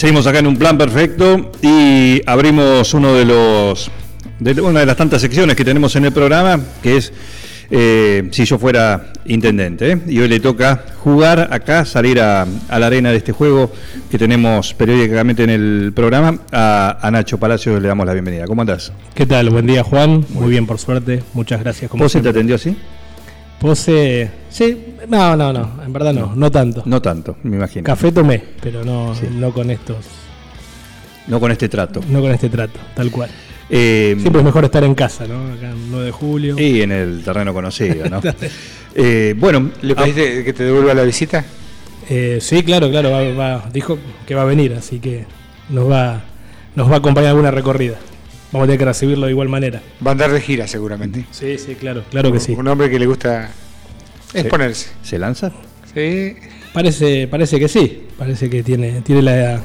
Seguimos acá en un plan perfecto y abrimos uno de los de una de las tantas secciones que tenemos en el programa, que es eh, si yo fuera intendente. ¿eh? Y hoy le toca jugar acá, salir a, a, la arena de este juego que tenemos periódicamente en el programa. A, a Nacho Palacio le damos la bienvenida. ¿Cómo andás? ¿Qué tal? Buen día, Juan. Muy, Muy bien, por suerte. Muchas gracias. Como ¿Pose te atendió así? Pose, sí, no, no, no, en verdad no, no tanto. No tanto, me imagino. Café tomé, pero no, sí. no con estos. No con este trato. No con este trato, tal cual. Eh, Siempre es mejor estar en casa, ¿no? Acá en 9 de julio. Y en el terreno conocido, ¿no? eh, bueno, ¿le pediste que te devuelva la visita? Eh, sí, claro, claro. Va, va, dijo que va a venir, así que nos va, nos va a acompañar alguna recorrida. Vamos a tener que recibirlo de igual manera. Va a andar de gira seguramente. Sí, sí, claro, claro que sí. Un hombre que le gusta exponerse. ¿Se, ¿se lanza? Sí. Parece, parece que sí. Parece que tiene, tiene la,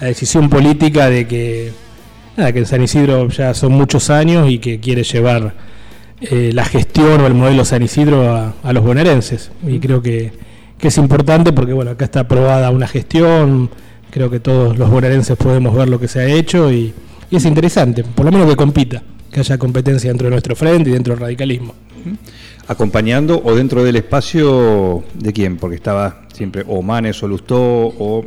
la decisión política de que, nada, que en San Isidro ya son muchos años y que quiere llevar eh, la gestión o el modelo San Isidro a, a los bonaerenses. Y creo que, que es importante porque bueno, acá está aprobada una gestión, creo que todos los bonaerenses podemos ver lo que se ha hecho y y es interesante, por lo menos que compita, que haya competencia dentro de nuestro frente y dentro del radicalismo. Acompañando o dentro del espacio de quién, porque estaba siempre o Manes o Lustó o...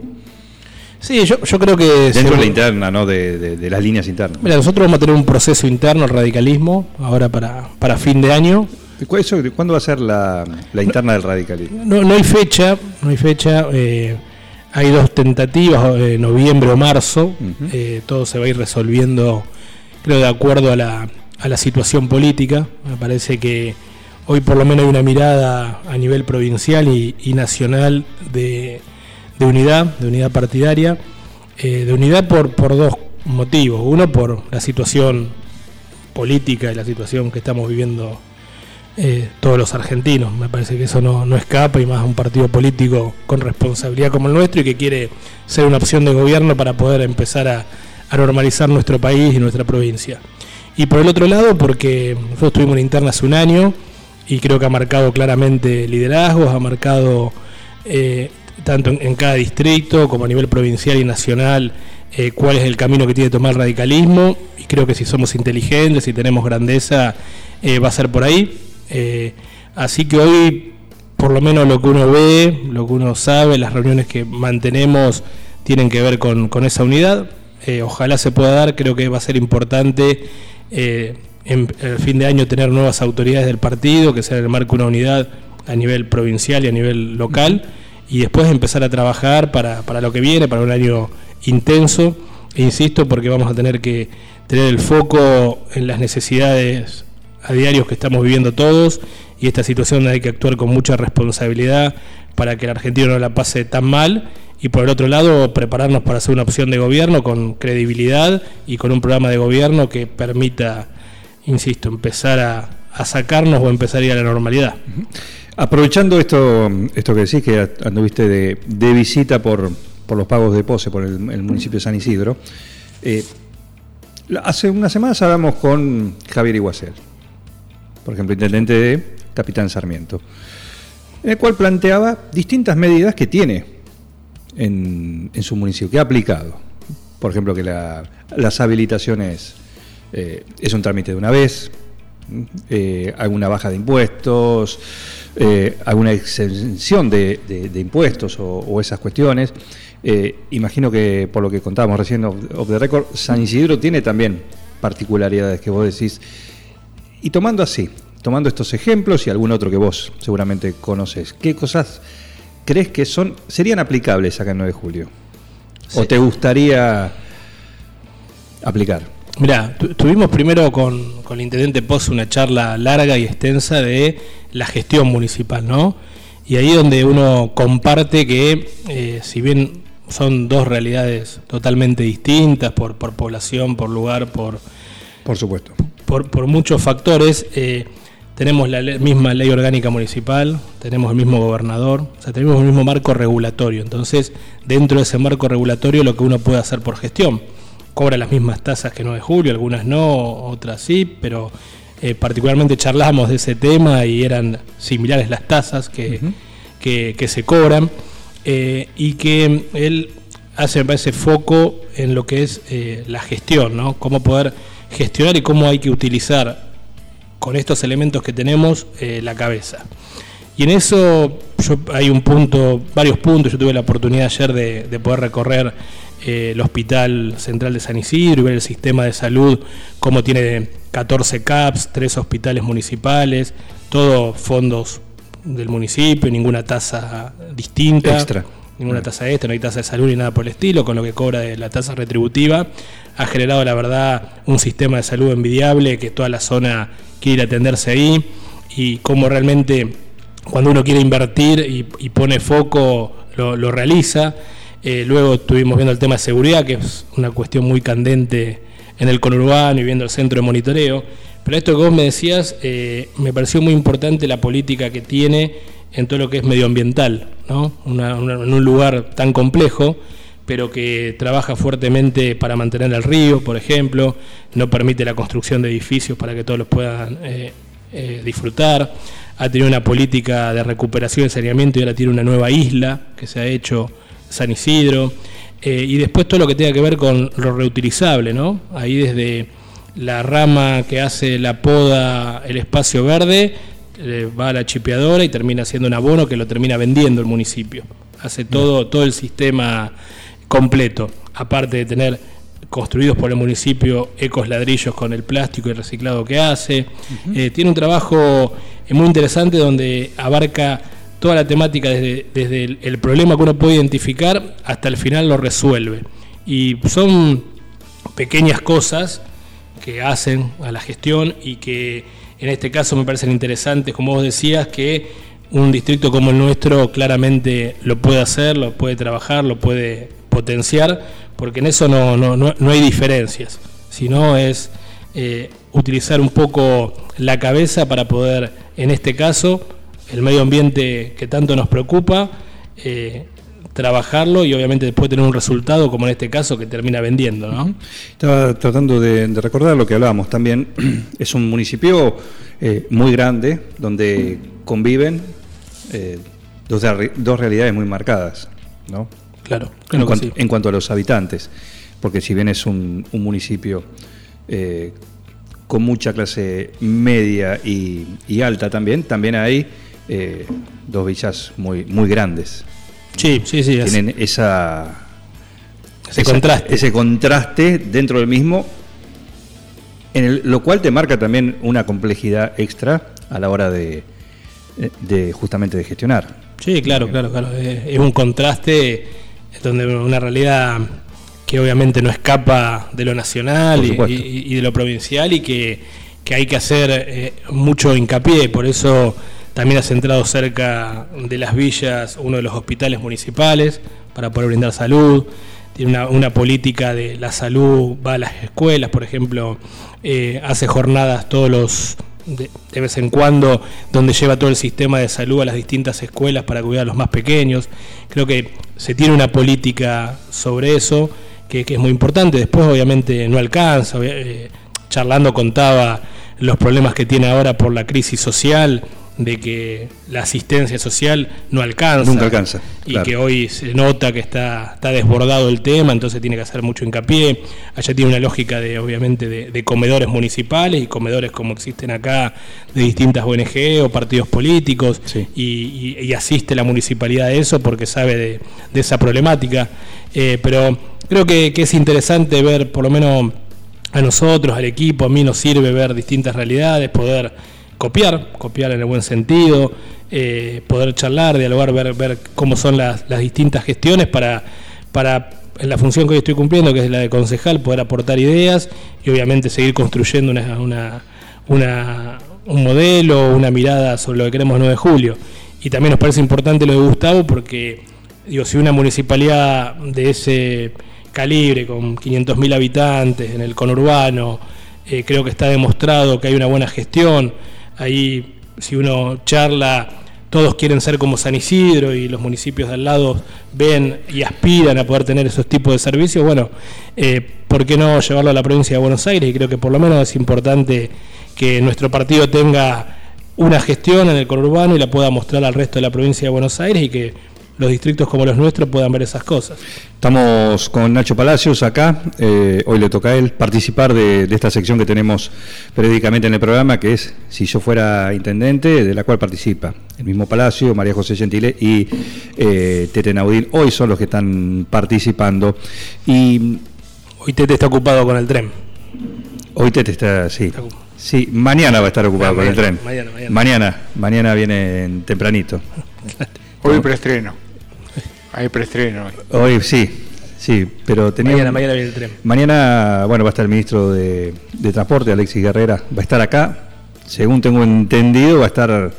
Sí, yo, yo creo que... Dentro de la interna, ¿no? De, de, de, las líneas internas. Mira, nosotros vamos a tener un proceso interno al radicalismo, ahora para, para fin de año. ¿Cuándo va a ser la, la interna del radicalismo? No, no hay fecha, no hay fecha. Eh, hay dos tentativas, eh, noviembre o marzo, uh -huh. eh, todo se va a ir resolviendo, creo, de acuerdo a la, a la situación política. Me parece que hoy por lo menos hay una mirada a nivel provincial y, nacional de, unidad, de unidad partidaria, eh, de unidad por, dos motivos. Uno, por la situación política y la situación que estamos viviendo eh, todos los argentinos. Me parece que eso no, no, escapa y más un partido político con responsabilidad como el nuestro y que quiere ser una opción de gobierno para poder empezar a, a normalizar nuestro país y nuestra provincia. Y por el otro lado, porque nosotros tuvimos una interna hace un año y creo que ha marcado claramente liderazgos, ha marcado eh, tanto en, cada distrito como a nivel provincial y nacional eh, cuál es el camino que tiene que tomar el radicalismo y creo que si somos inteligentes, si tenemos grandeza, eh, va a ser por ahí. Así que hoy, por lo menos lo que uno ve, lo que uno sabe, las reuniones que mantenemos tienen que ver con, con esa unidad. Ojalá se pueda dar, creo que va a ser importante en el fin de año tener nuevas autoridades del partido, que sea el marco una unidad a nivel provincial y a nivel local, y después empezar a trabajar para, para lo que viene, para un año intenso. E insisto, porque vamos a tener que tener el foco en las necesidades a diarios que estamos viviendo todos y esta situación hay que actuar con mucha responsabilidad para que el argentino no la pase tan mal y por el otro lado prepararnos para hacer una opción de gobierno con credibilidad y con un programa de gobierno que permita, insisto, empezar a, sacarnos o empezar ir a la normalidad. Aprovechando esto, esto que decís, que anduviste de, visita por, por, los pagos de pose por el, municipio de San Isidro, eh, hace unas semanas hablamos con Javier Iguacel, por ejemplo, intendente de Capitán Sarmiento, en el cual planteaba distintas medidas que tiene en, en su municipio, que ha aplicado. Por ejemplo, que la, las habilitaciones eh, es un trámite de una vez, eh, alguna baja de impuestos, eh, alguna exención de, de, de impuestos o, o, esas cuestiones. Imagino que por lo que contábamos recién of the record, San Isidro tiene también particularidades que vos decís y tomando así, tomando estos ejemplos y algún otro que vos seguramente conoces, ¿qué cosas crees que son serían aplicables acá en 9 de julio? Sí. ¿O te gustaría aplicar? Mira, tuvimos primero con, con, el intendente Poz una charla larga y extensa de la gestión municipal, ¿no? y ahí donde uno comparte que eh, si bien son dos realidades totalmente distintas por, por población, por lugar, por, Por supuesto. por, por muchos factores, eh, tenemos la le- misma ley orgánica municipal, tenemos el mismo gobernador, o sea, tenemos el mismo marco regulatorio. Entonces, dentro de ese marco regulatorio, lo que uno puede hacer por gestión, cobra las mismas tasas que 9 de julio, algunas no, otras sí, pero eh, particularmente charlamos de ese tema y eran similares las tasas que, que, que se cobran eh, y que él hace, me parece, foco en lo que es eh, la gestión, ¿no? Cómo poder gestionar y cómo hay que utilizar con estos elementos que tenemos la cabeza. Y en eso yo, hay un punto, varios puntos. Yo tuve la oportunidad ayer de, de poder recorrer eh, el Hospital Central de San Isidro y ver el sistema de salud, cómo tiene 14 CAPS, tres hospitales municipales, todos fondos del municipio, ninguna tasa distinta Extra. ninguna tasa extra, no hay tasa de salud ni nada por el estilo, con lo que cobra de la tasa retributiva, ha generado la verdad un sistema de salud envidiable que toda la zona quiere atenderse ahí y cómo realmente cuando uno quiere invertir y, y pone foco lo, lo realiza. Eh, luego estuvimos viendo el tema de seguridad, que es una cuestión muy candente en el conurbano y viendo el centro de monitoreo. Pero esto que vos me decías, eh, me pareció muy importante la política que tiene en todo lo que es medioambiental, ¿no? En un lugar tan complejo, pero que trabaja fuertemente para mantener el río, por ejemplo, no permite la construcción de edificios para que todos los puedan eh, disfrutar, ha tenido una política de recuperación y saneamiento y ahora tiene una nueva isla que se ha hecho San Isidro, eh, y después todo lo que tenga que ver con lo reutilizable, ¿no? Ahí desde la rama que hace la poda, el espacio verde, eh, va a la chipeadora y termina siendo un abono que lo termina vendiendo el municipio. Hace todo, todo el sistema completo, aparte de tener construidos por el municipio ecos ladrillos con el plástico y reciclado que hace. Eh, tiene un trabajo eh, muy interesante donde abarca toda la temática desde, desde el, problema que uno puede identificar hasta el final lo resuelve. Y son pequeñas cosas que hacen a la gestión y que en este caso me parecen interesantes, como vos decías, que un distrito como el nuestro claramente lo puede hacer, lo puede trabajar, lo puede potenciar, porque en eso no, no, no, no hay diferencias, sino es eh, utilizar un poco la cabeza para poder, en este caso, el medio ambiente que tanto nos preocupa, eh, trabajarlo y obviamente después tener un resultado, como en este caso, que termina vendiendo, ¿no? Estaba tratando de, de recordar lo que hablábamos también. Es un municipio eh, muy grande donde conviven eh, dos, dos realidades muy marcadas, ¿no? Claro, en, claro que cuanto, sí. en cuanto a los habitantes, porque si bien es un, un municipio con mucha clase media y, y alta también, también hay eh, dos villas muy, muy grandes. Sí, sí, sí. es- Tienen esa, Ese esa- contraste. ese contraste dentro del mismo, en el- lo cual te marca también una complejidad extra a la hora de, de justamente de gestionar. Sí, claro, claro, claro. Eh, Es un contraste donde una realidad que obviamente no escapa de lo nacional y de lo provincial y que, que hay que hacer eh, mucho hincapié. Por eso también ha centrado cerca de las villas uno de los hospitales municipales para poder brindar salud. Tiene una, política de la salud, va a las escuelas, por ejemplo, eh, hace jornadas todos los de, de vez en cuando, donde lleva todo el sistema de salud a las distintas escuelas para cuidar a los más pequeños. Creo que se tiene una política sobre eso que, es muy importante. Después, obviamente, no alcanza. eh, charlando contaba los problemas que tiene ahora por la crisis social, de que la asistencia social no alcanza. Nunca alcanza, Y claro. que hoy se nota que está, está desbordado el tema, entonces tiene que hacer mucho hincapié. Allá tiene una lógica de, obviamente, de, de comedores municipales y comedores como existen acá de distintas ONG o partidos políticos Sí. y, y- y asiste la municipalidad a eso porque sabe de, de esa problemática. Eh, pero creo que, que es interesante ver, por lo menos a nosotros, al equipo, a mí nos sirve ver distintas realidades, poder copiar, copiar en el buen sentido, eh, poder charlar, dialogar, ver, ver cómo son las, distintas gestiones para, para la función que hoy estoy cumpliendo, que es la de concejal, poder aportar ideas y obviamente seguir construyendo una, una- un modelo, una mirada sobre lo que queremos 9 de julio. Y también nos parece importante lo de Gustavo porque, digo, si una municipalidad de ese calibre, con 500.000 habitantes en el conurbano, eh, creo que está demostrado que hay una buena gestión. Ahí, si uno charla, todos quieren ser como San Isidro y los municipios de al lado ven y aspiran a poder tener esos tipos de servicios. Bueno, eh, ¿por qué no llevarlo a la provincia de Buenos Aires? Y creo que por lo menos es importante que nuestro partido tenga una gestión en el conurbano y la pueda mostrar al resto de la provincia de Buenos Aires y que los distritos como los nuestros puedan ver esas cosas. Estamos con Nacho Palacios acá, eh, hoy le toca a él participar de, esta sección que tenemos periódicamente en el programa, que es Si yo fuera intendente, de la cual participa el mismo Palacio, María José Gentile y eh, Tete Naudín, hoy son los que están participando. Y hoy Tete está ocupado con el tren. Hoy Tete está, sí. Sí, mañana va a estar ocupado con el tren. Mañana, mañana. Mañana, mañana viene tempranito. Hoy preestreno. Hay preestreno hoy. Hoy sí, sí, pero tenía. Mañana, mañana viene el tren. Mañana, bueno, va a estar el ministro de, Transporte, Alexis Guerrera, va a estar acá. Según tengo entendido, va a estar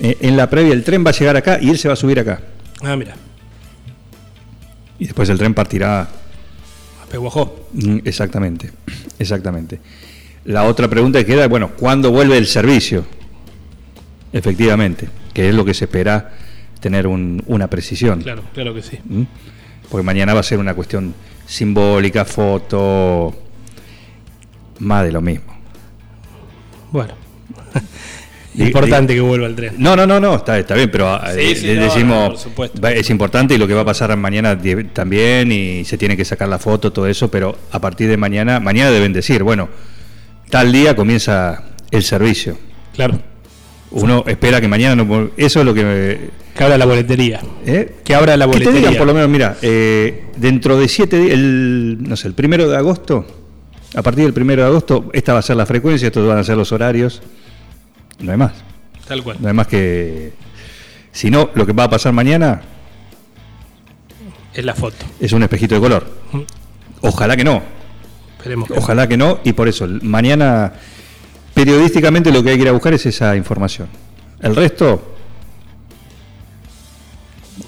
eh, en la previa. El tren va a llegar acá y él se va a subir acá. Ah, mira. Y después el tren partirá. A Peguajó. Mm, exactamente, exactamente. La otra pregunta que queda es, bueno, ¿cuándo vuelve el servicio? Efectivamente, que es lo que se espera tener una precisión. Claro, claro que sí. ¿Mm? Porque mañana va a ser una cuestión simbólica, foto, más de lo mismo. Bueno. importante que vuelva el tren. No, no, no, no, está, está bien, pero eh, decimos, es importante y lo que va a pasar mañana también y se tiene que sacar la foto, todo eso, pero a partir de mañana, mañana deben decir, bueno, tal día comienza el servicio. Claro. Uno espera que mañana no... Eso es lo que... Que abra la boletería. ¿Eh? Que abra la boletería. Que te digan, por lo menos, mira, eh, dentro de siete días, el, no sé, el primero de agosto, a partir del primero de agosto, esta va a ser la frecuencia, estos van a ser los horarios. No hay más. Tal cual. No hay más que... Si no, lo que va a pasar mañana... Es la foto. Es un espejito de color. Ojalá que no. Esperemos Ojalá que no, y por eso, mañana periodísticamente lo que hay que ir a buscar es esa información. El resto,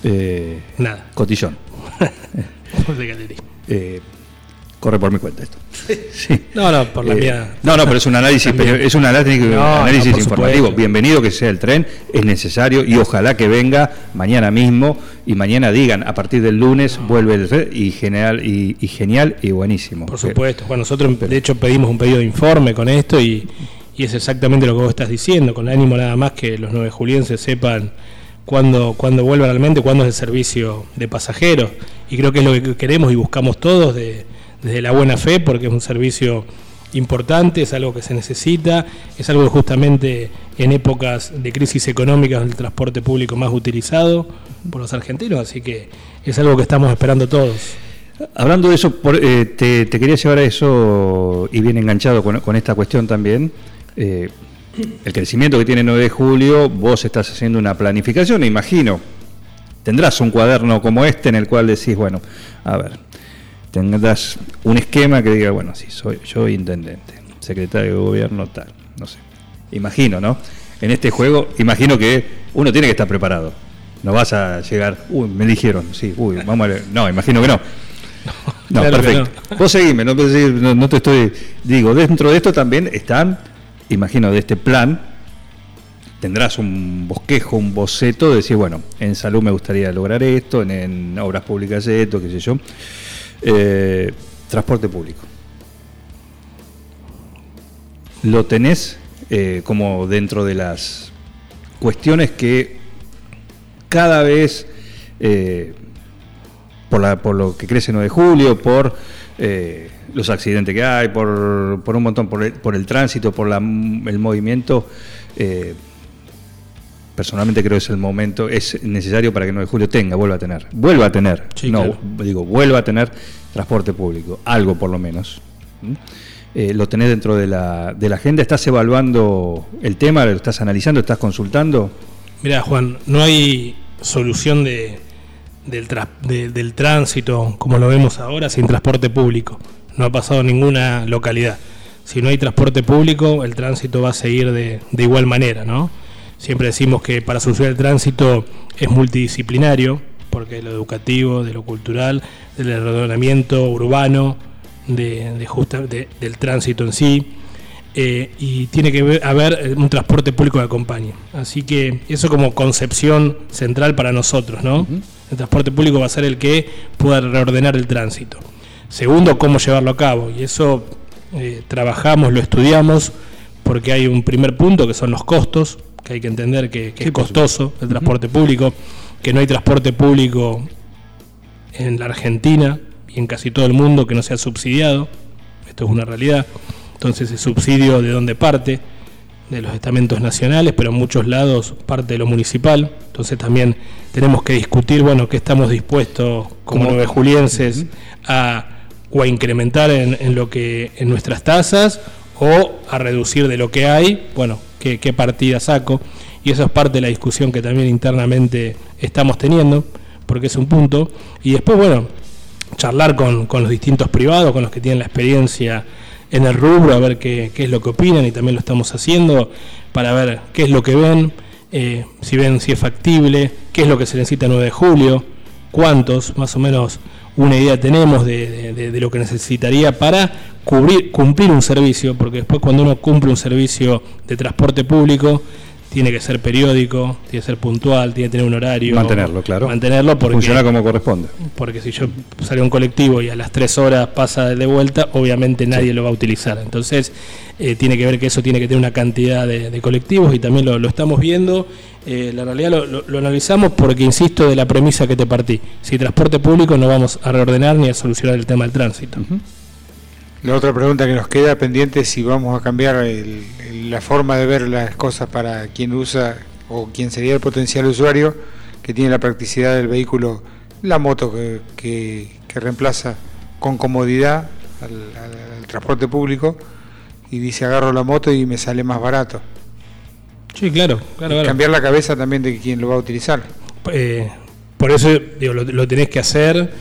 eh, nada. Cotillón. eh, corre por mi cuenta esto. sí. No, no, por la eh, mía. No, no, pero es un análisis, es un análisis, informativo. Bienvenido que sea el tren, es necesario y ojalá que venga mañana mismo y mañana digan a partir del lunes vuelve el tren y genial y, genial y buenísimo. Por supuesto, bueno, nosotros de hecho pedimos un pedido de informe con esto y, y es exactamente lo que vos estás diciendo, con ánimo nada más que los nueve julienses sepan cuándo, cuándo vuelve realmente, cuándo es el servicio de pasajeros. Y creo que es lo que queremos y buscamos todos de desde la buena fe, porque es un servicio importante, es algo que se necesita, es algo justamente en épocas de crisis económica es el transporte público más utilizado por los argentinos, así que es algo que estamos esperando todos. Hablando de eso, eh, te, quería llevar a eso y bien enganchado con, esta cuestión también. Eh, el crecimiento que tiene 9 de julio, vos estás haciendo una planificación, imagino. Tendrás un cuaderno como este en el cual decís, bueno, a ver, tengas un esquema que diga, bueno, sí, soy yo intendente, secretario de gobierno, tal, no sé. Imagino, ¿no? En este juego, imagino que uno tiene que estar preparado. No vas a llegar, uy, me dijeron, sí, uy, vamos a ver. No, imagino que no. No, perfecto. Vos seguime, no, no, te estoy. Digo, dentro de esto también están, imagino, de este plan, tendrás un bosquejo, un boceto de decir, bueno, en salud me gustaría lograr esto, en, obras públicas esto, qué sé yo. Eh, transporte público. Lo tenés eh, como dentro de las cuestiones que cada vez, eh, por, lo que crece 9 de julio, por los accidentes que hay, por, por un montón, por el, por el, tránsito, por la, el movimiento, personalmente creo que es el momento, es necesario para que 9 de julio tenga, vuelva a tener, vuelva a tener, no, digo, vuelva a tener transporte público, algo por lo menos. Eh, ¿Lo tenés dentro de la, de la agenda? ¿Estás evaluando el tema? ¿Lo estás analizando? ¿Estás consultando? Mira, Juan, no hay solución de, del, del tránsito como lo vemos ahora sin transporte público. No ha pasado en ninguna localidad. Si no hay transporte público, el tránsito va a seguir de, de igual manera, ¿no? Siempre decimos que para solucionar el tránsito es multidisciplinario, porque de lo educativo, de lo cultural, del ordenamiento urbano, de, del tránsito en sí, eh, y tiene que haber un transporte público que acompañe. Así que eso como concepción central para nosotros, ¿no? El transporte público va a ser el que pueda reordenar el tránsito. Segundo, cómo llevarlo a cabo, y eso eh, trabajamos, lo estudiamos, porque hay un primer punto que son los costos, que hay que entender que, es costoso el transporte público, que no hay transporte público en la Argentina y en casi todo el mundo que no sea subsidiado, esto es una realidad, entonces el subsidio de dónde parte, de los estamentos nacionales, pero en muchos lados parte de lo municipal, entonces también tenemos que discutir, bueno, qué estamos dispuestos como nueve julienses a o a incrementar en, en, lo que en nuestras tasas o a reducir de lo que hay, bueno, qué, qué partida saco y eso es parte de la discusión que también internamente estamos teniendo, porque es un punto. Y después, bueno, charlar con, los distintos privados, con los que tienen la experiencia en el rubro, a ver qué, es lo que opinan y también lo estamos haciendo para ver qué es lo que ven, eh, si ven si es factible, qué es lo que se necesita el 9 de julio, cuántos, más o menos una idea tenemos de, de lo que necesitaría para cubrir, cumplir un servicio, porque después cuando uno cumple un servicio de transporte público, tiene que ser periódico, tiene que ser puntual, tiene que tener un horario. Mantenerlo, claro. Mantenerlo porque. Funciona como corresponde. Porque si yo salgo a un colectivo y a las tres horas pasa de vuelta, obviamente nadie lo va a utilizar. Entonces, eh, tiene que ver que eso tiene que tener una cantidad de, colectivos y también lo, estamos viendo. Eh, la realidad lo, analizamos porque, insisto, de la premisa que te partí. Si transporte público no vamos a reordenar ni a solucionar el tema del tránsito. La otra pregunta que nos queda pendiente es si vamos a cambiar la forma de ver las cosas para quien usa o quien sería el potencial usuario que tiene la practicidad del vehículo, la moto que, reemplaza con comodidad al, transporte público y dice agarro la moto y me sale más barato. Sí, claro, claro. Cambiar la cabeza también de quien lo va a utilizar. Eh, por eso digo, lo, tenés que hacer.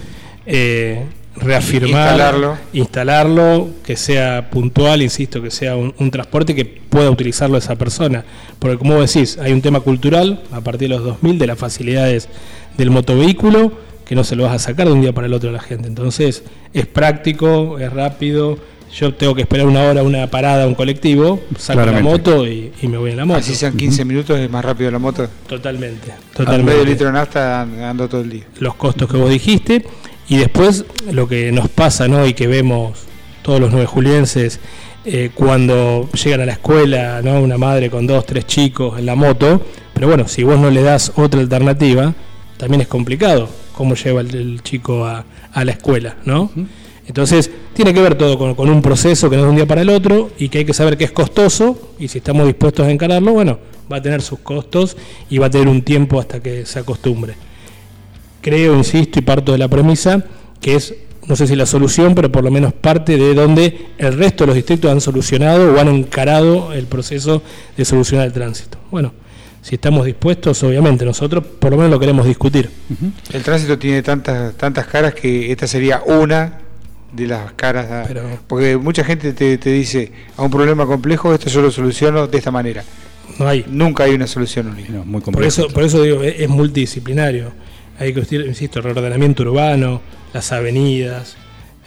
Eh, reafirmar, instalarlo. instalarlo. que sea puntual, insisto, que sea un, transporte que pueda utilizarlo esa persona. Porque como vos decís, hay un tema cultural a partir de los 2000 de las facilidades del motovehículo que no se lo vas a sacar de un día para el otro a la gente. Entonces es práctico, es rápido. Yo tengo que esperar una hora, una parada, un colectivo, saco la moto y, me voy en la moto. Así sean 15 minutos, es más rápido la moto. Totalmente. totalmente. medio litro de nafta ando todo el día. Los costos que vos dijiste. Y después lo que nos pasa, ¿no? Y que vemos todos los nueve julienses eh, cuando llegan a la escuela, ¿no? Una madre con dos, tres chicos en la moto. Pero bueno, si vos no le das otra alternativa, también es complicado cómo lleva el, chico a, la escuela, ¿no? Entonces, tiene que ver todo con, con, un proceso que no es de un día para el otro y que hay que saber que es costoso y si estamos dispuestos a encararlo, bueno, va a tener sus costos y va a tener un tiempo hasta que se acostumbre creo, insisto, y parto de la premisa que es, no sé si la solución, pero por lo menos parte de donde el resto de los distritos han solucionado o han encarado el proceso de solucionar el tránsito. Bueno, si estamos dispuestos, obviamente, nosotros por lo menos lo queremos discutir. El tránsito tiene tantas, tantas caras que esta sería una de las caras, porque mucha gente te, dice, a un problema complejo, esto yo lo soluciono de esta manera. No hay. Nunca hay una solución única. muy por, eso, por eso digo, es multidisciplinario hay que, insisto, el reordenamiento urbano, las avenidas,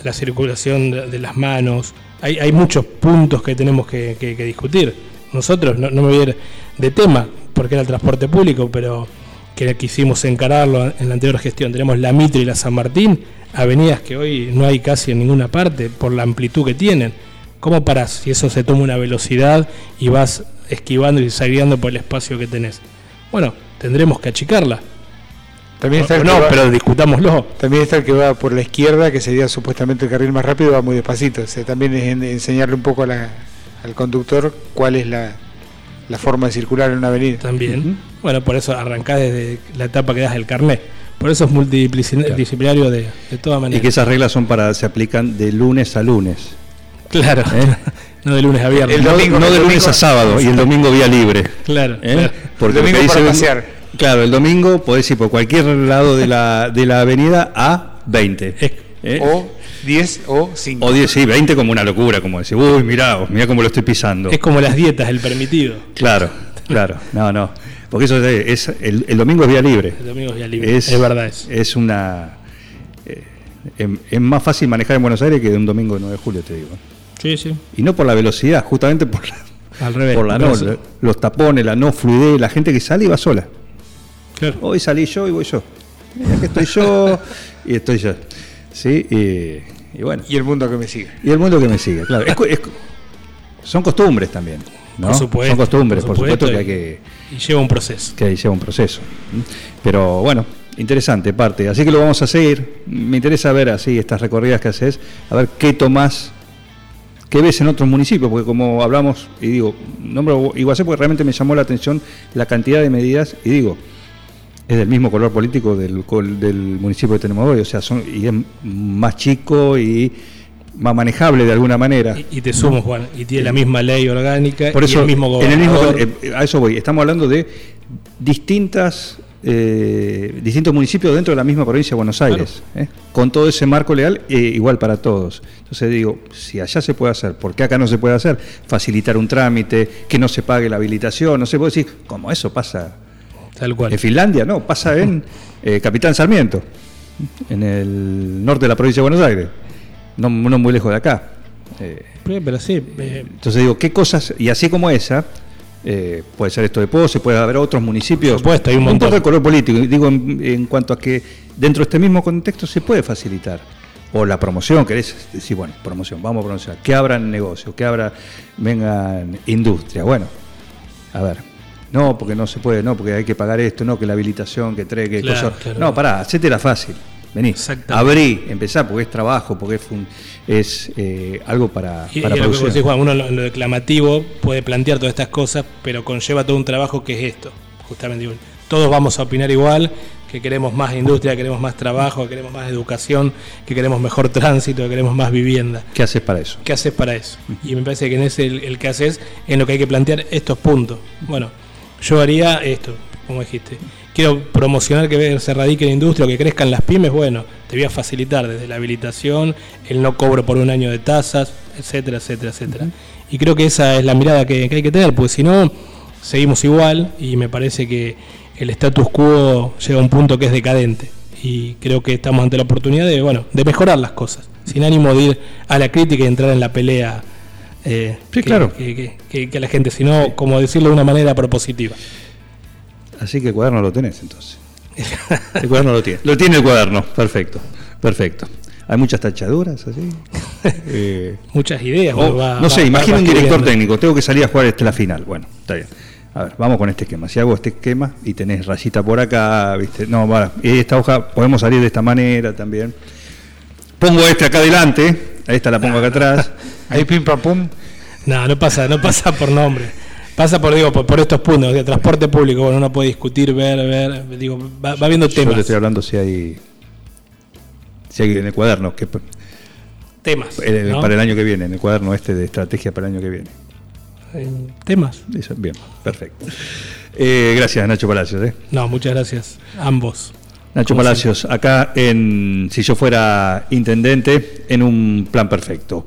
la circulación de, las manos. Hay, muchos puntos que tenemos que, discutir. Nosotros, no, me voy a ir de tema, porque era el transporte público, pero que quisimos encararlo en la anterior gestión. Tenemos la Mitre y la San Martín, avenidas que hoy no hay casi en ninguna parte por la amplitud que tienen. ¿Cómo parás si eso se toma una velocidad y vas esquivando y saliendo por el espacio que tenés? Bueno, tendremos que achicarla también está no, pero discutámoslo. También está el que va por la izquierda, que sería supuestamente el carril más rápido, va muy despacito. O también es enseñarle un poco al conductor cuál es la, forma de circular en una avenida. También. Bueno, por eso arrancás desde la etapa que das el carnet. Por eso es multidisciplinario de, de todas maneras. Y que esas reglas son para se aplican de lunes a lunes. Claro. ¿Eh? No de lunes a viernes. no, de lunes a sábado y el domingo vía libre. Claro. ¿Eh? Porque el domingo para pasear. Claro, el domingo podés ir por cualquier lado de la, de la avenida a 20. ¿eh? O 10 o 5. O 10, sí, 20 como una locura, como decir, uy, mirá, mirá cómo lo estoy pisando. Es como las dietas, el permitido. Claro. Claro, no, no. Porque eso es, es- el, el domingo es día libre. El domingo es día libre. Es, verdad eso. Es una. eh, es, es más fácil manejar en Buenos Aires que de un domingo de 9 de julio, te digo. Sí, sí. Y no por la velocidad, justamente por la, Al revés. por la no, los tapones, la no fluidez, la gente que sale y va sola. Claro. Hoy salí yo y voy yo. Mira que estoy yo y estoy yo. ¿Sí? Y, y bueno. Y el mundo que me sigue. Y el mundo que me sigue, claro. Es es son costumbres también. ¿no? Por supuesto, Son costumbres, por por supuesto, que hay que, Y lleva un proceso. que lleva un proceso. Pero bueno, interesante parte. Así que lo vamos a seguir. Me interesa ver así estas recorridas que haces, a ver qué tomás, qué ves en otros municipios, porque como hablamos, y digo, nombro Iguacé porque realmente me llamó la atención la cantidad de medidas, y digo, es del mismo color político del, municipio que tenemos hoy, o sea, son, y es más chico y más manejable de alguna manera. Y, y te sumo, Juan. Y tiene la misma ley orgánica Por y eso, el mismo en el mismo, gobernador. eh, a eso voy. Estamos hablando de distintas, eh, distintos municipios dentro de la misma provincia de Buenos Aires, ¿eh? con todo ese marco legal eh, igual para todos. Entonces digo, si allá se puede hacer, ¿por qué acá no se puede hacer? Facilitar un trámite, que no se pague la habilitación, no se puede decir, como eso pasa Tal cual. en Finlandia, no, pasa en eh, Capitán Sarmiento, en el norte de la provincia de Buenos Aires, no, no muy lejos de acá. Eh, Pero sí, eh, entonces digo, ¿qué cosas? Y así como esa, eh, puede ser esto de Pose, puede haber otros municipios. Por supuesto, hay un montón. de color político, digo, en, en cuanto a que dentro de este mismo contexto se puede facilitar. O la promoción, querés decir, bueno, promoción, vamos a promocionar. Que abran negocios, que abra, vengan industria. Bueno, a ver. No, porque no se puede, no, porque hay que pagar esto, no, que la habilitación, que trae, que Claro, cosa. claro. No, pará, hacétela fácil. Vení, abrí, empezá, porque es trabajo, porque es, fun- es eh, algo para, y, para y lo que producir. decís, Juan, uno en lo, lo declamativo puede plantear todas estas cosas, pero conlleva todo un trabajo que es esto. Justamente, todos vamos a opinar igual, que queremos más industria, que queremos más trabajo, que queremos más educación, que queremos mejor tránsito, que queremos más vivienda. ¿Qué haces para eso? ¿Qué haces para eso? Y me parece que en ese el, el que haces en lo que hay que plantear estos puntos. Bueno, yo haría esto, como dijiste. Quiero promocionar que se radique la industria, que crezcan las pymes. Bueno, te voy a facilitar desde la habilitación, el no cobro por un año de tasas, etcétera, etcétera, etcétera. Y creo que esa es la mirada que, que hay que tener, porque si no, seguimos igual y me parece que el status quo llega a un punto que es decadente. Y creo que estamos ante la oportunidad de, bueno, de mejorar las cosas, sin ánimo de ir a la crítica y entrar en la pelea. Eh, Sí, que- claro. Que, que- que- la gente, sino como decirlo de una manera propositiva. Así que el cuaderno lo tenés entonces. El cuaderno lo tiene. Lo tiene el cuaderno, perfecto, perfecto. Hay muchas tachaduras así. Eh, Muchas ideas. o, va- no sé, va- imagina va un director técnico, tengo que salir a jugar la final. Bueno, está bien. A ver, vamos con este esquema. Si hago este esquema y tenés rayita por acá, ¿viste? No, va, esta hoja podemos salir de esta manera también. Pongo este acá adelante, esta la pongo acá atrás. Ahí pim pam pum. No, no pasa, no pasa por nombre. Pasa por, digo, por, por estos puntos. De transporte público, bueno, uno puede discutir, ver, ver. Digo, va, va viendo Yo temas. te estoy hablando si hay, si hay en el cuaderno, que Temas. ¿no? para el año que viene, en el cuaderno este de estrategia para el año que viene. Eh, Temas. Eso, bien, perfecto. Eh, gracias, Nacho Palacios. eh. No, muchas gracias. Ambos. Nacho Palacios, acá en Si yo fuera intendente, en un plan perfecto.